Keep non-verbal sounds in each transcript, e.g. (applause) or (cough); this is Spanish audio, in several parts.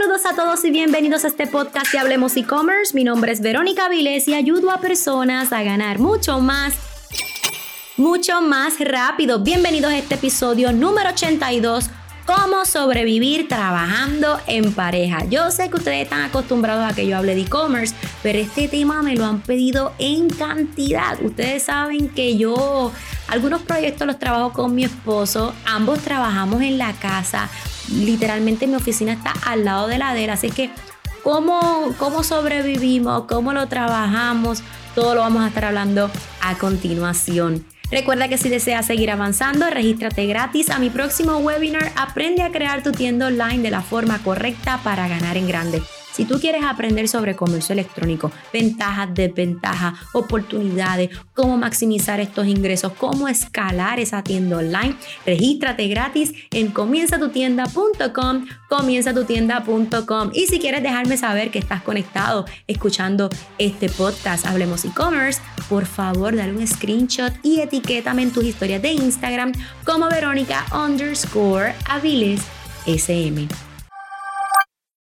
Saludos a todos y bienvenidos a este podcast de Hablemos e-commerce. Mi nombre es Verónica Vilés y ayudo a personas a ganar mucho más, mucho más rápido. Bienvenidos a este episodio número 82 cómo sobrevivir trabajando en pareja. Yo sé que ustedes están acostumbrados a que yo hable de e-commerce, pero este tema me lo han pedido en cantidad. Ustedes saben que yo algunos proyectos los trabajo con mi esposo, ambos trabajamos en la casa, literalmente mi oficina está al lado de la de él, así que cómo, cómo sobrevivimos, cómo lo trabajamos, todo lo vamos a estar hablando a continuación. Recuerda que si deseas seguir avanzando, regístrate gratis a mi próximo webinar Aprende a crear tu tienda online de la forma correcta para ganar en grande. Si tú quieres aprender sobre comercio electrónico, ventajas, desventajas, oportunidades, cómo maximizar estos ingresos, cómo escalar esa tienda online, regístrate gratis en comienzatutienda.com, comienzatutienda.com. Y si quieres dejarme saber que estás conectado escuchando este podcast Hablemos e-commerce, por favor, dale un screenshot y etiquétame en tus historias de Instagram como Verónica underscore Aviles SM.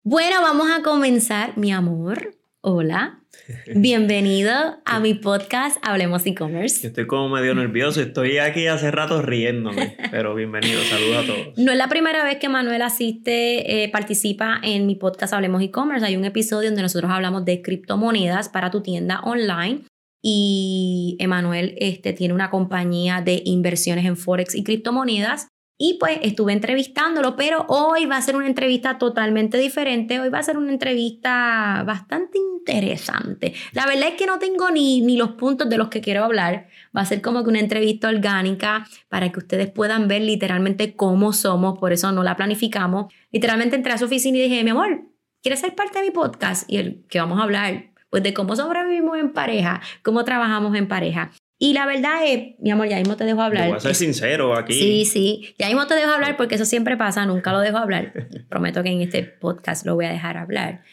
Bueno, vamos a comenzar, mi amor. Hola. Bienvenido a mi podcast Hablemos e-commerce. Estoy como medio nervioso, estoy aquí hace rato riéndome, pero bienvenido, saludos a todos. No es la primera vez que Manuel asiste, eh, participa en mi podcast Hablemos e-commerce. Hay un episodio donde nosotros hablamos de criptomonedas para tu tienda online y Emanuel este, tiene una compañía de inversiones en Forex y criptomonedas y pues estuve entrevistándolo, pero hoy va a ser una entrevista totalmente diferente. Hoy va a ser una entrevista bastante interesante. La verdad es que no tengo ni, ni los puntos de los que quiero hablar. Va a ser como que una entrevista orgánica para que ustedes puedan ver literalmente cómo somos. Por eso no la planificamos. Literalmente entré a su oficina y dije, mi amor, ¿quieres ser parte de mi podcast? Y el que vamos a hablar pues de cómo sobrevivimos en pareja, cómo trabajamos en pareja. Y la verdad es, mi amor, ya mismo te dejo hablar. voy a ser sincero aquí. Sí, sí. Ya mismo te dejo hablar porque eso siempre pasa, nunca lo dejo hablar. (laughs) Prometo que en este podcast lo voy a dejar hablar.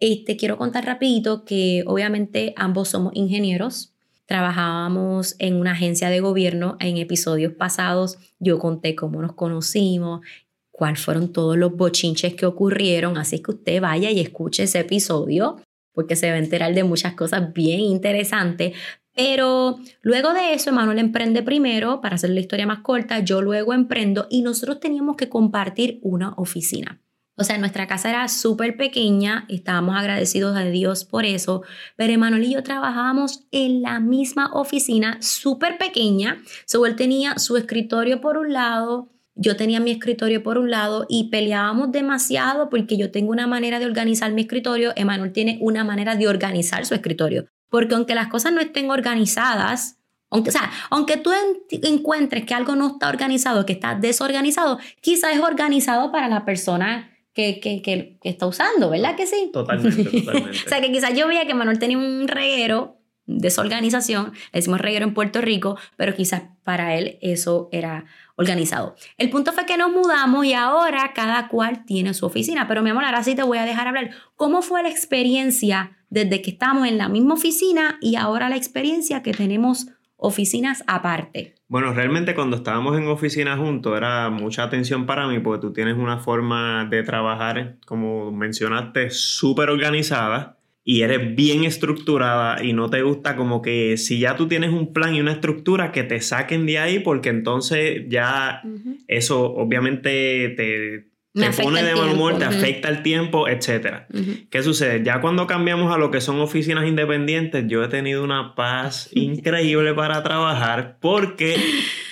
Este, quiero contar rapidito que obviamente ambos somos ingenieros. Trabajábamos en una agencia de gobierno. En episodios pasados yo conté cómo nos conocimos, cuáles fueron todos los bochinches que ocurrieron. Así que usted vaya y escuche ese episodio porque se va a enterar de muchas cosas bien interesantes. Pero luego de eso, Emanuel emprende primero, para hacer la historia más corta, yo luego emprendo y nosotros teníamos que compartir una oficina. O sea, nuestra casa era súper pequeña, estábamos agradecidos a Dios por eso, pero Emanuel y yo trabajábamos en la misma oficina súper pequeña. So, él tenía su escritorio por un lado, yo tenía mi escritorio por un lado y peleábamos demasiado porque yo tengo una manera de organizar mi escritorio, Emanuel tiene una manera de organizar su escritorio. Porque aunque las cosas no estén organizadas, aunque, o sea, aunque tú encuentres que algo no está organizado, que está desorganizado, quizás es organizado para la persona que, que, que, está usando, ¿verdad que sí? Totalmente, (laughs) totalmente. o sea, que quizás yo veía que Manuel tenía un reguero, desorganización, le decimos reguero en Puerto Rico, pero quizás para él eso era organizado. El punto fue que nos mudamos y ahora cada cual tiene su oficina. Pero mi amor, ahora sí te voy a dejar hablar. ¿Cómo fue la experiencia desde que estamos en la misma oficina y ahora la experiencia que tenemos oficinas aparte? Bueno, realmente cuando estábamos en oficina juntos era mucha atención para mí porque tú tienes una forma de trabajar, como mencionaste, súper organizada y eres bien estructurada y no te gusta como que si ya tú tienes un plan y una estructura que te saquen de ahí porque entonces ya eso obviamente te, te pone de mal humor, te afecta el tiempo, etc. ¿Qué sucede? Ya cuando cambiamos a lo que son oficinas independientes, yo he tenido una paz (laughs) increíble para trabajar porque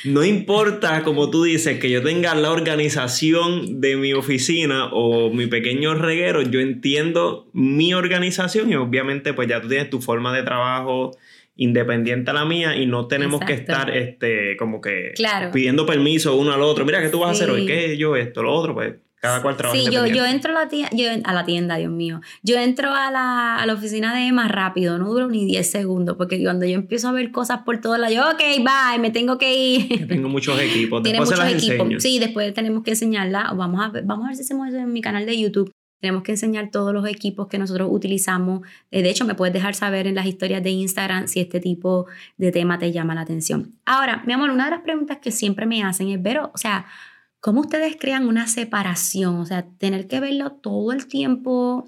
no importa, como tú dices, que yo tenga la organización de mi oficina o mi pequeño reguero, yo entiendo mi organización y obviamente pues ya tú tienes tu forma de trabajo independiente a la mía y no tenemos que estar este como que pidiendo permiso uno al otro. Mira, ¿qué tú vas a hacer hoy? ¿Qué yo esto? Lo otro, pues cada cual trabaja Sí, yo, yo entro a la, tienda, yo, a la tienda, Dios mío. Yo entro a la, a la oficina de más rápido, no duro ni 10 segundos, porque cuando yo empiezo a ver cosas por todos lados, yo, ok, bye, me tengo que ir. (laughs) tengo muchos equipos, después muchos equipos. Sí, después tenemos que enseñarla. Vamos a ver, vamos a ver si hacemos eso en mi canal de YouTube. Tenemos que enseñar todos los equipos que nosotros utilizamos. Eh, de hecho, me puedes dejar saber en las historias de Instagram si este tipo de tema te llama la atención. Ahora, mi amor, una de las preguntas que siempre me hacen es, Vero, o sea, ¿cómo ustedes crean una separación? O sea, tener que verlo todo el tiempo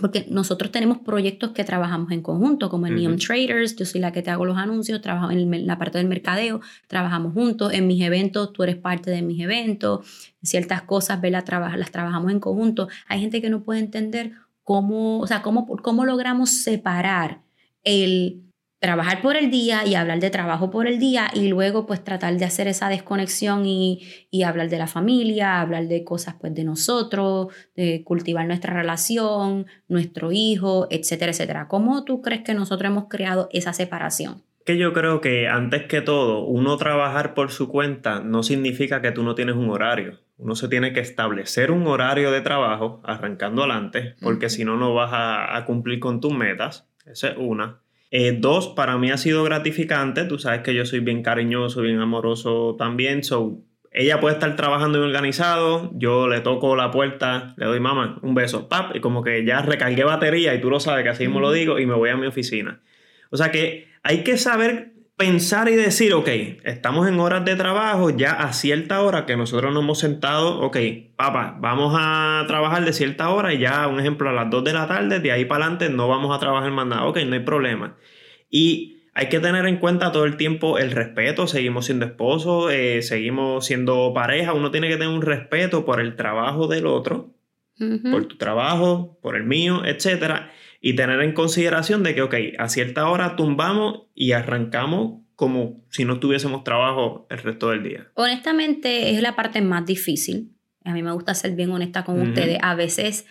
porque nosotros tenemos proyectos que trabajamos en conjunto, como en Neon Traders, yo soy la que te hago los anuncios, trabajo en la parte del mercadeo, trabajamos juntos, en mis eventos tú eres parte de mis eventos, ciertas cosas las trabajamos en conjunto. Hay gente que no puede entender cómo, o sea, cómo, cómo logramos separar el trabajar por el día y hablar de trabajo por el día y luego pues tratar de hacer esa desconexión y, y, hablar de la familia, hablar de cosas pues de nosotros, de cultivar nuestra relación, nuestro hijo, etcétera, etcétera. ¿Cómo tú crees que nosotros hemos creado esa separación? Que yo creo que antes que todo, uno trabajar por su cuenta no significa que tú no tienes un horario. Uno se tiene que establecer un horario de trabajo arrancando adelante, porque si no, no vas a, a cumplir con tus metas. Esa es una. Eh, dos, para mí ha sido gratificante. Tú sabes que yo soy bien cariñoso, bien amoroso también. So, ella puede estar trabajando y organizado. Yo le toco la puerta, le doy mamá un beso, pap, y como que ya recargué batería y tú lo sabes que así mismo lo digo y me voy a mi oficina. O sea que hay que saber pensar y decir, ok, estamos en horas de trabajo, ya a cierta hora que nosotros nos hemos sentado, ok, papá, vamos a trabajar de cierta hora y ya, un ejemplo, a las 2 de la tarde, de ahí para adelante no vamos a trabajar más nada, ok, no hay problema. Y hay que tener en cuenta todo el tiempo el respeto, seguimos siendo esposos, eh, seguimos siendo pareja, uno tiene que tener un respeto por el trabajo del otro, por tu trabajo, por el mío, etcétera y tener en consideración de que, ok, a cierta hora tumbamos y arrancamos como si no tuviésemos trabajo el resto del día. Honestamente, es la parte más difícil. A mí me gusta ser bien honesta con ustedes. A veces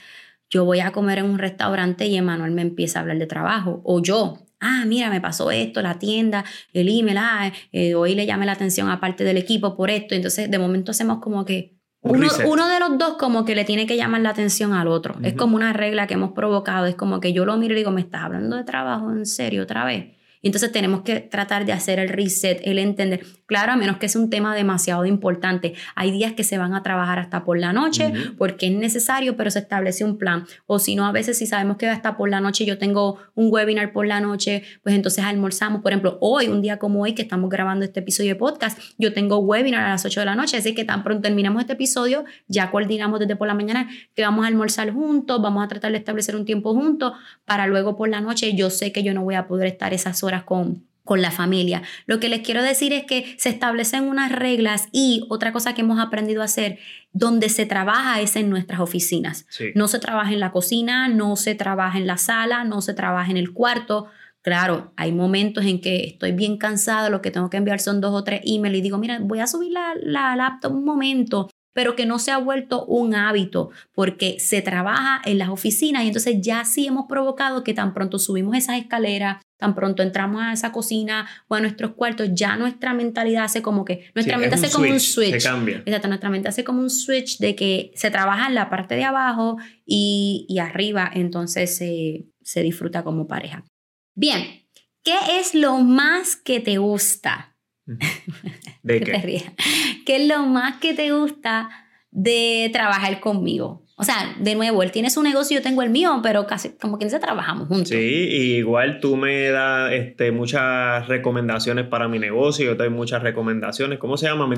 yo voy a comer en un restaurante y Emanuel me empieza a hablar de trabajo. O yo, ah, mira, me pasó esto, la tienda, el email, ah, eh, hoy le llamé la atención a parte del equipo por esto. Entonces, de momento hacemos como que uno, de los dos como que le tiene que llamar la atención al otro. Es como una regla que hemos provocado. Es como que yo lo miro y digo, ¿me estás hablando de trabajo en serio otra vez? Y entonces tenemos que tratar de hacer el reset, el entender. Claro, a menos que sea un tema demasiado importante. Hay días que se van a trabajar hasta por la noche porque es necesario, pero se establece un plan. O si no, a veces si sabemos que hasta por la noche yo tengo un webinar por la noche, pues entonces almorzamos. Por ejemplo, hoy, un día como hoy que estamos grabando este episodio de podcast, yo tengo webinar a las 8 de la noche, así que tan pronto terminamos este episodio, ya coordinamos desde por la mañana que vamos a almorzar juntos, vamos a tratar de establecer un tiempo juntos para luego por la noche. Yo sé que yo no voy a poder estar esas horas con, con la familia. Lo que les quiero decir es que se establecen unas reglas y otra cosa que hemos aprendido a hacer, donde se trabaja es en nuestras oficinas. No se trabaja en la cocina, no se trabaja en la sala, no se trabaja en el cuarto. Claro, hay momentos en que estoy bien cansada, lo que tengo que enviar son dos o tres emails y digo, mira, voy a subir la, la laptop un momento pero que no se ha vuelto un hábito porque se trabaja en las oficinas y entonces ya sí hemos provocado que tan pronto subimos esas escaleras, tan pronto entramos a esa cocina o a nuestros cuartos, ya nuestra mentalidad hace como que, nuestra mente hace como un switch. Exacto, nuestra mente hace como un switch de que se trabaja en la parte de abajo y, y arriba, entonces se, se disfruta como pareja. Bien, ¿qué es lo más que te gusta? ¿De (laughs) qué? ¿Qué es lo más que te gusta de trabajar conmigo? O sea, de nuevo, él tiene su negocio, yo tengo el mío, pero casi como que se trabajamos juntos. Sí, igual tú me das este, muchas recomendaciones para mi negocio, yo te doy muchas recomendaciones. ¿Cómo se llama?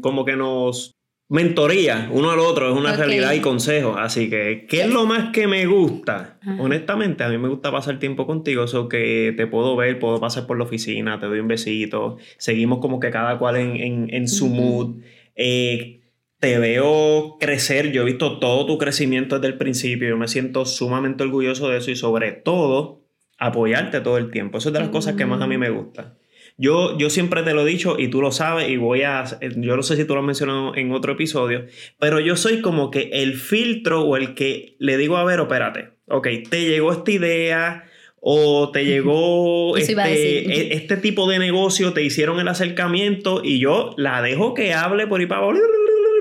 como que nos mentoría uno al otro, es una realidad y consejos. Así que, ¿qué es lo más que me gusta? Honestamente, a mí me gusta pasar tiempo contigo, eso que te puedo ver, puedo pasar por la oficina, te doy un besito, seguimos como que cada cual en, en, su mood. Eh, te veo crecer, yo he visto todo tu crecimiento desde el principio, yo me siento sumamente orgulloso de eso y sobre todo apoyarte todo el tiempo. Eso es de las cosas que más a mí me gusta. Yo, yo siempre te lo he dicho y tú lo sabes y voy a, yo no sé si tú lo has mencionado en otro episodio, pero yo soy como que el filtro o el que le digo, a ver, espérate, ok, te llegó esta idea, o te (laughs) llegó este, e, este, tipo de negocio, te hicieron el acercamiento y yo la dejo que hable por ahí para abajo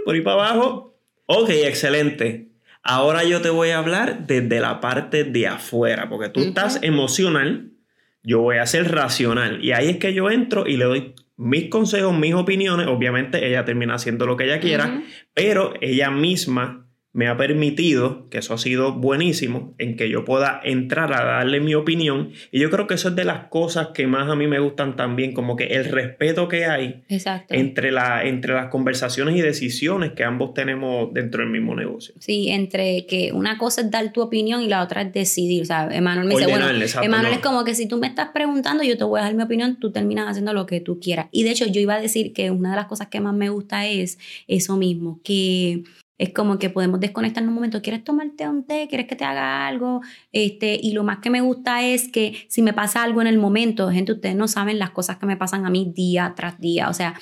por ahí para abajo. Ok, excelente. Ahora yo te voy a hablar desde la parte de afuera, porque tú estás emocional, yo voy a ser racional. Y ahí es que yo entro y le doy mis consejos, mis opiniones. Obviamente ella termina haciendo lo que ella quiera, pero ella misma me ha permitido, que eso ha sido buenísimo, en que yo pueda entrar a darle mi opinión. Y yo creo que eso es de las cosas que más a mí me gustan también, como que el respeto que hay Entre, la, entre las conversaciones y decisiones que ambos tenemos dentro del mismo negocio. Sí, entre que una cosa es dar tu opinión y la otra es decidir. O sea, Emanuel me dice, bueno, Emanuel es como que si tú me estás preguntando, yo te voy a dar mi opinión, tú terminas haciendo lo que tú quieras. Y de hecho, yo iba a decir que una de las cosas que más me gusta es eso mismo, que es como que podemos desconectar en un momento. ¿Quieres tomarte un té? ¿Quieres que te haga algo? Este, y lo más que me gusta es que si me pasa algo en el momento, gente, ustedes no saben las cosas que me pasan a mí día tras día. O sea,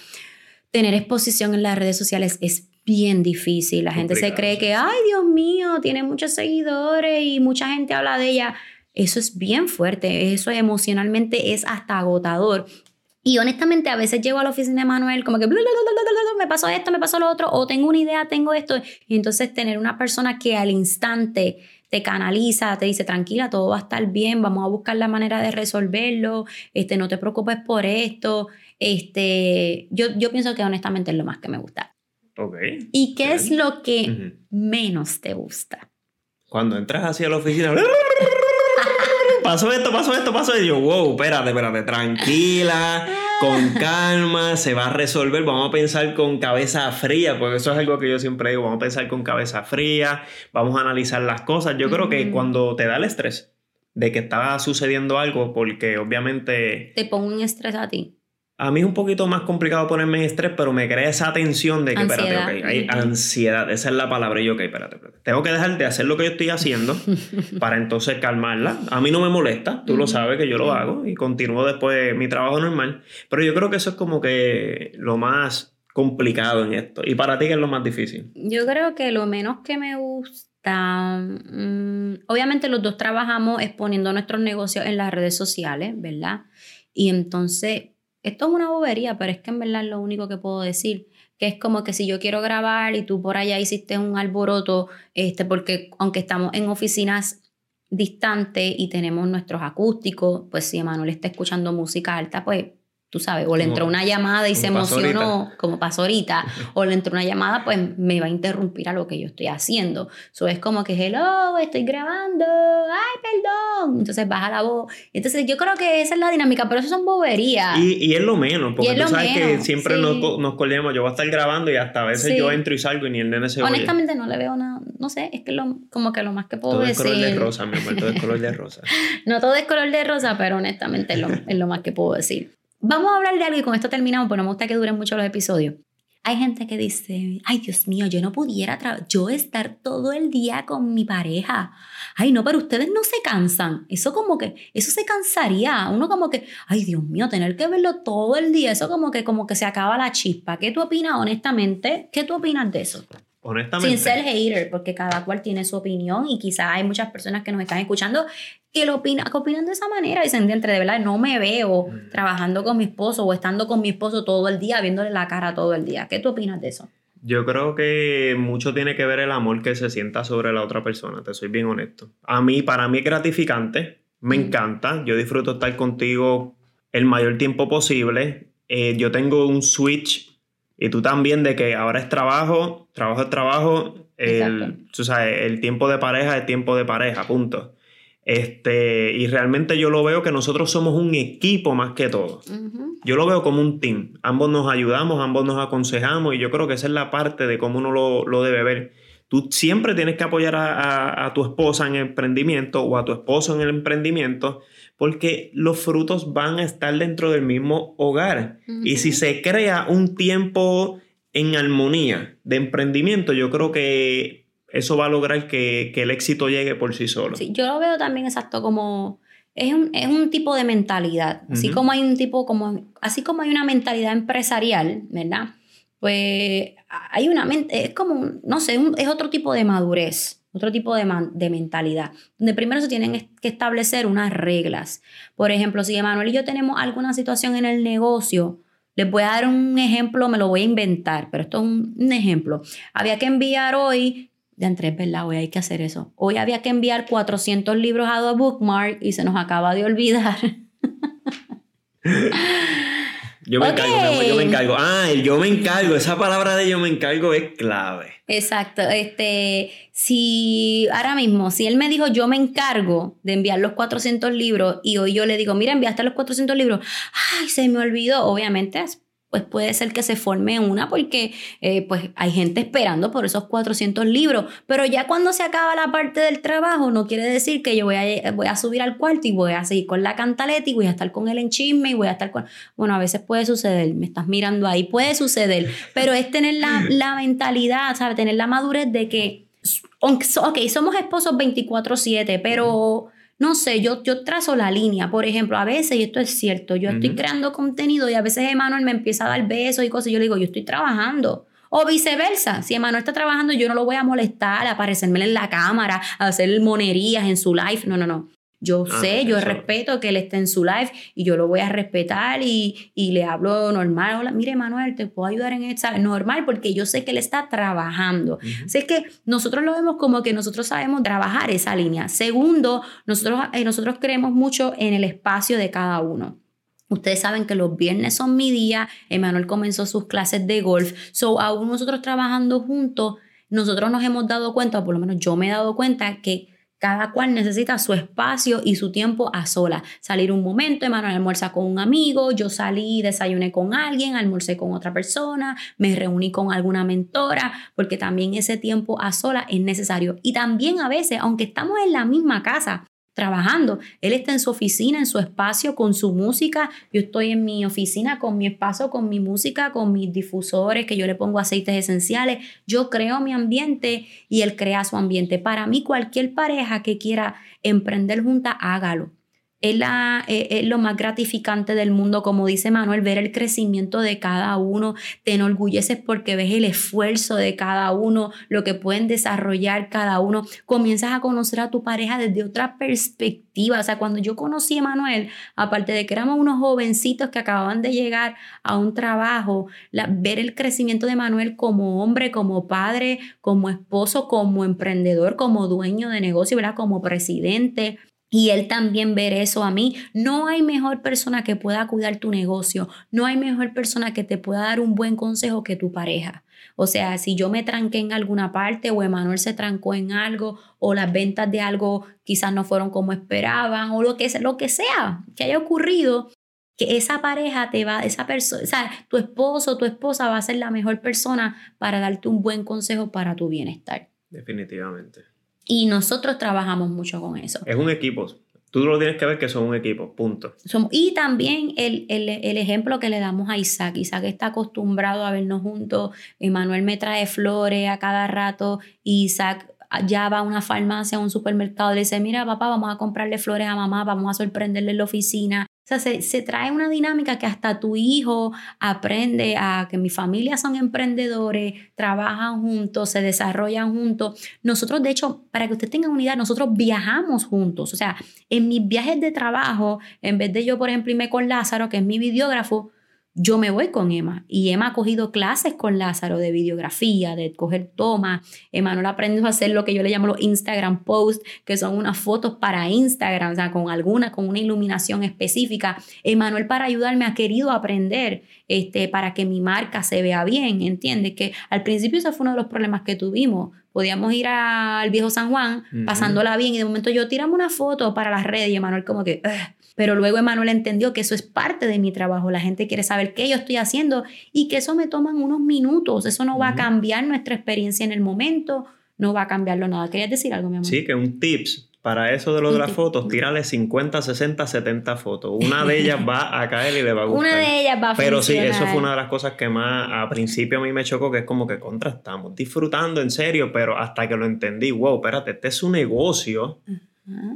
tener exposición en las redes sociales es bien difícil. La gente se cree que, ay, Dios mío, tiene muchos seguidores y mucha gente habla de ella. Eso es bien fuerte, eso emocionalmente es hasta agotador. Y honestamente, a veces llego a la oficina de Manuel como que me pasó esto, me pasó lo otro, o tengo una idea, tengo esto. Y entonces tener una persona que al instante te canaliza, te dice, tranquila, todo va a estar bien, vamos a buscar la manera de resolverlo, este, no te preocupes por esto. Este, yo, yo pienso que honestamente es lo más que me gusta. Ok. ¿Y qué es lo que menos te gusta? Cuando entras hacia la oficina (laughs) pasó esto, pasó esto, pasó esto. Y yo, wow, espérate, espérate, tranquila, con calma, se va a resolver. Vamos a pensar con cabeza fría, porque eso es algo que yo siempre digo, vamos a pensar con cabeza fría, vamos a analizar las cosas. Yo creo que cuando te da el estrés de que estaba sucediendo algo, porque obviamente... Te pongo un estrés a ti. A mí es un poquito más complicado ponerme en estrés, pero me crea esa tensión de que, espérate, ok, hay ansiedad, esa es la palabra. Y yo, ok, espérate, espérate. Tengo que dejar de hacer lo que yo estoy haciendo (laughs) para entonces calmarla. A mí no me molesta, tú lo sabes que yo lo hago y continúo después mi trabajo normal. Pero yo creo que eso es como que lo más complicado en esto. ¿Y para ti qué es lo más difícil? Yo creo que lo menos que me gusta, mm, obviamente los dos trabajamos exponiendo nuestros negocios en las redes sociales, ¿verdad? Y entonces esto es una bobería, pero es que en verdad es lo único que puedo decir. Que es como que si yo quiero grabar y tú por allá hiciste un alboroto, este, porque aunque estamos en oficinas distantes y tenemos nuestros acústicos, pues si Emanuel está escuchando música alta, pues tú sabes, o le entró una llamada y se emocionó, como pasó ahorita, (laughs) o le entró una llamada, pues me va a interrumpir a lo que yo estoy haciendo. Eso es como que, hello, estoy grabando, ay, perdón. Entonces baja la voz. Entonces yo creo que esa es la dinámica, pero eso son boberías. Y, y es lo menos, porque tú sabes que siempre nos, nos colemos, yo voy a estar grabando y hasta a veces yo entro y salgo y ni el nene se Honestamente no le veo nada, no sé, es que lo, como que lo más que puedo todo decir. Todo es color de rosa, mi amor, todo es color de rosa. (laughs) no todo es color de rosa, pero honestamente es lo, es lo más que puedo decir. Vamos a hablar de algo y con esto terminamos, porque no me gusta que duren mucho los episodios. Hay gente que dice, ay Dios mío, yo no pudiera yo estar todo el día con mi pareja. Ay, no, pero ustedes no se cansan. Eso como que, eso se cansaría. Uno como que, ay Dios mío, tener que verlo todo el día, eso como que, como que se acaba la chispa. ¿Qué tú opinas honestamente? ¿Qué tú opinas de eso? Honestamente. Sin ser hater, porque cada cual tiene su opinión y quizás hay muchas personas que nos están escuchando que, lo opina, que opinan de esa manera. Dicen, entre de verdad, no me veo trabajando con mi esposo o estando con mi esposo todo el día, viéndole la cara todo el día. ¿Qué tú opinas de eso? Yo creo que mucho tiene que ver el amor que se sienta sobre la otra persona, te soy bien honesto. A mí, para mí es gratificante, me mm. encanta, yo disfruto estar contigo el mayor tiempo posible. Eh, yo tengo un switch y tú también de que ahora es trabajo, trabajo es trabajo, el, el tiempo de pareja es tiempo de pareja, punto. Este, y realmente yo lo veo que nosotros somos un equipo más que todo. Yo lo veo como un team. Ambos nos ayudamos, ambos nos aconsejamos y yo creo que esa es la parte de cómo uno lo, lo debe ver. Tú siempre tienes que apoyar a, a, tu esposa en el emprendimiento o a tu esposo en el emprendimiento porque los frutos van a estar dentro del mismo hogar. Y si se crea un tiempo en armonía de emprendimiento, yo creo que eso va a lograr que, el éxito llegue por sí solo. Sí, yo lo veo también exacto como... Es un, tipo de mentalidad, así como hay un tipo como, así como hay una mentalidad empresarial, ¿verdad? Pues hay una, es como, no sé, es otro tipo de madurez otro tipo de, de, mentalidad, donde primero se tienen que establecer unas reglas. Por ejemplo, si Emanuel y yo tenemos alguna situación en el negocio, les voy a dar un ejemplo, me lo voy a inventar, pero esto es un, ejemplo. Había que enviar hoy, de entre ¿verdad? Hoy hay que hacer eso. Hoy había que enviar 400 libros a The Bookmark y se nos acaba de olvidar. (laughs) Yo me encargo, yo me encargo. Ah, el yo me encargo, esa palabra de yo me encargo es clave. Exacto. Este, si ahora mismo, si él me dijo yo me encargo de enviar los 400 libros y hoy yo le digo, mira, enviaste los 400 libros, ay, se me olvidó, obviamente pues puede ser que se forme una porque eh, pues hay gente esperando por esos 400 libros, pero ya cuando se acaba la parte del trabajo no quiere decir que yo voy a, voy a subir al cuarto y voy a seguir con la cantaleta y voy a estar con el enchisme y voy a estar con... Bueno, a veces puede suceder, me estás mirando ahí, puede suceder, pero es tener la, (laughs) la mentalidad, ¿sabes? Tener la madurez de que, ok, somos esposos 24/7, pero no sé, yo, yo trazo la línea, por ejemplo, a veces, y esto es cierto, yo estoy creando contenido y a veces Emanuel me empieza a dar besos y cosas, y yo le digo, yo estoy trabajando. O viceversa, si Emanuel está trabajando, yo no lo voy a molestar, a aparecerme en la cámara, a hacer monerías en su live. No, no, no. Yo ah, sé, yo respeto que él esté en su live y yo lo voy a respetar y, le hablo normal. Hola, mire Manuel, te puedo ayudar en esto. Normal, porque yo sé que él está trabajando. Así que nosotros lo vemos como que nosotros sabemos trabajar esa línea. Segundo, nosotros, eh, nosotros creemos mucho en el espacio de cada uno. Ustedes saben que los viernes son mi día. Emanuel comenzó sus clases de golf. So, aún nosotros trabajando juntos, nosotros nos hemos dado cuenta, o por lo menos yo me he dado cuenta, que cada cual necesita su espacio y su tiempo a sola. Salir un momento, Emanuel almuerza con un amigo, yo salí, desayuné con alguien, almorcé con otra persona, me reuní con alguna mentora, porque también ese tiempo a sola es necesario. Y también a veces, aunque estamos en la misma casa, trabajando. Él está en su oficina, en su espacio, con su música. Yo estoy en mi oficina con mi espacio, con mi música, con mis difusores, que yo le pongo aceites esenciales. Yo creo mi ambiente y él crea su ambiente. Para mí, cualquier pareja que quiera emprender junta, hágalo es, la, eh, es, lo más gratificante del mundo, como dice Manuel, ver el crecimiento de cada uno, te enorgulleces porque ves el esfuerzo de cada uno, lo que pueden desarrollar cada uno, comienzas a conocer a tu pareja desde otra perspectiva, o sea, cuando yo conocí a Manuel, aparte de que éramos unos jovencitos que acababan de llegar a un trabajo, ver el crecimiento de Manuel como hombre, como padre, como esposo, como emprendedor, como dueño de negocio, ¿verdad? Como presidente, y él también ver eso a mí. No hay mejor persona que pueda cuidar tu negocio, no hay mejor persona que te pueda dar un buen consejo que tu pareja. O sea, si yo me tranqué en alguna parte o Emanuel se trancó en algo o las ventas de algo quizás no fueron como esperaban o lo que, lo que sea que haya ocurrido, que esa pareja te va, esa persona, o sea, tu esposo, tu esposa va a ser la mejor persona para darte un buen consejo para tu bienestar. Definitivamente. Y nosotros trabajamos mucho con eso. Es un equipo. Tú lo tienes que ver que son un equipo, punto. y también el, el, ejemplo que le damos a Isaac. Isaac está acostumbrado a vernos juntos. Emanuel me trae flores a cada rato. Isaac ya va a una farmacia, a un supermercado, le dice, mira papá, vamos a comprarle flores a mamá, vamos a sorprenderle en la oficina. O sea, se, trae una dinámica que hasta tu hijo aprende a que mi familia son emprendedores, trabajan juntos, se desarrollan juntos. Nosotros, de hecho, para que usted tenga una idea, nosotros viajamos juntos. O sea, en mis viajes de trabajo, en vez de yo, por ejemplo, irme con Lázaro, que es mi videógrafo, yo me voy con Emma y Emma ha cogido clases con Lázaro de videografía, de coger tomas. Emanuel aprendió a hacer lo que yo le llamo los Instagram posts, que son unas fotos para Instagram, o sea, con alguna, con una iluminación específica. Emanuel para ayudarme ha querido aprender este, para que mi marca se vea bien, ¿entiendes? Que al principio ese fue uno de los problemas que tuvimos. Podíamos ir al viejo San Juan, pasándola bien, y de momento yo tiramos una foto para las redes y Emanuel como que... Pero luego Emanuel entendió que eso es parte de mi trabajo. La gente quiere saber qué yo estoy haciendo y que eso me toma unos minutos. Eso no va a cambiar nuestra experiencia en el momento, no va a cambiarlo nada. ¿Querías decir algo, mi amor? Sí, que un tips para eso de lo de las (laughs) fotos, tírale 50, 60, 70 fotos. Una de ellas va a caer y le va a gustar. (laughs) Una de ellas va a Pero sí, eso fue una de las cosas que más a principio a mí me chocó, que es como que contrastamos, disfrutando en serio, pero hasta que lo entendí, wow, espérate, este es un negocio.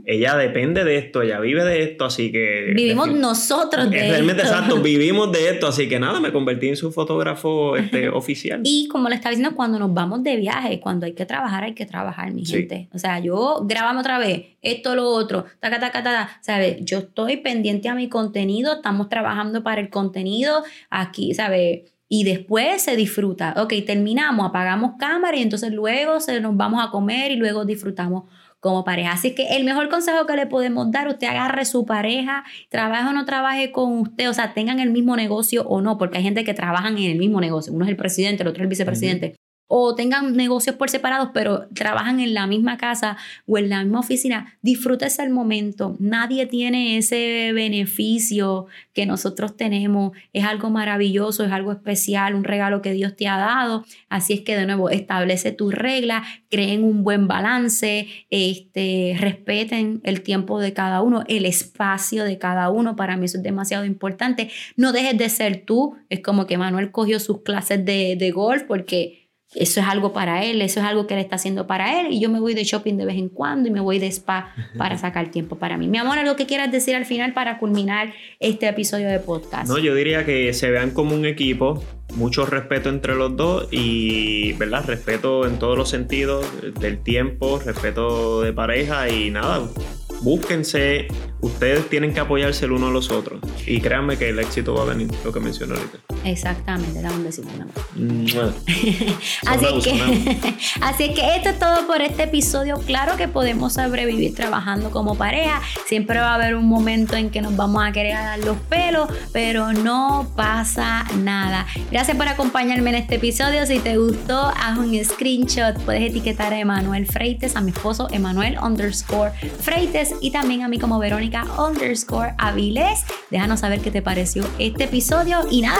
Ella depende de esto, ella vive de esto, así que... Vivimos nosotros de Realmente exacto, (laughs) vivimos de esto, así que nada, me convertí en su fotógrafo este, oficial. Y como le estaba diciendo, cuando nos vamos de viaje, cuando hay que trabajar, hay que trabajar, mi gente. O sea, yo grabamos otra vez, esto, lo otro, taca, taca, taca, ¿sabes? Yo estoy pendiente a mi contenido, estamos trabajando para el contenido, aquí, ¿sabes? y después se disfruta. Ok, terminamos, apagamos cámara y entonces luego se nos vamos a comer y luego disfrutamos como pareja. Así que el mejor consejo que le podemos dar, usted agarre su pareja, trabaje o no trabaje con usted, o sea, tengan el mismo negocio o no, porque hay gente que trabajan en el mismo negocio. Uno es el presidente, el otro es el vicepresidente o tengan negocios por separados, pero trabajan en la misma casa o en la misma oficina, disfrútese el momento. Nadie tiene ese beneficio que nosotros tenemos. Es algo maravilloso, es algo especial, un regalo que Dios te ha dado. Así es que de nuevo, establece tus reglas, creen un buen balance, este, respeten el tiempo de cada uno, el espacio de cada uno. Para mí eso es demasiado importante. No dejes de ser tú. Es como que Manuel cogió sus clases de, de golf porque eso es algo para él, eso es algo que él está haciendo para él y yo me voy de shopping de vez en cuando y me voy de spa (laughs) para sacar tiempo para mí. Mi amor, algo que quieras decir al final para culminar este episodio de podcast. No, yo diría que se vean como un equipo, mucho respeto entre los dos y, ¿verdad? Respeto en todos los sentidos del tiempo, respeto de pareja y nada, búsquense, ustedes tienen que apoyarse el uno a los otros. Y créanme que el éxito va a venir, lo que mencioné ahorita. Exactamente, da un besito, (laughs) así, es que, (laughs) así es que esto es todo por este episodio. Claro que podemos sobrevivir trabajando como pareja. Siempre va a haber un momento en que nos vamos a querer dar los pelos, pero no pasa nada. Gracias por acompañarme en este episodio. Si te gustó, haz un screenshot. Puedes etiquetar a Emanuel Freites, a mi esposo Emanuel underscore Freites y también a mí como Verónica underscore Avilés. Déjanos saber qué te pareció este episodio y nada,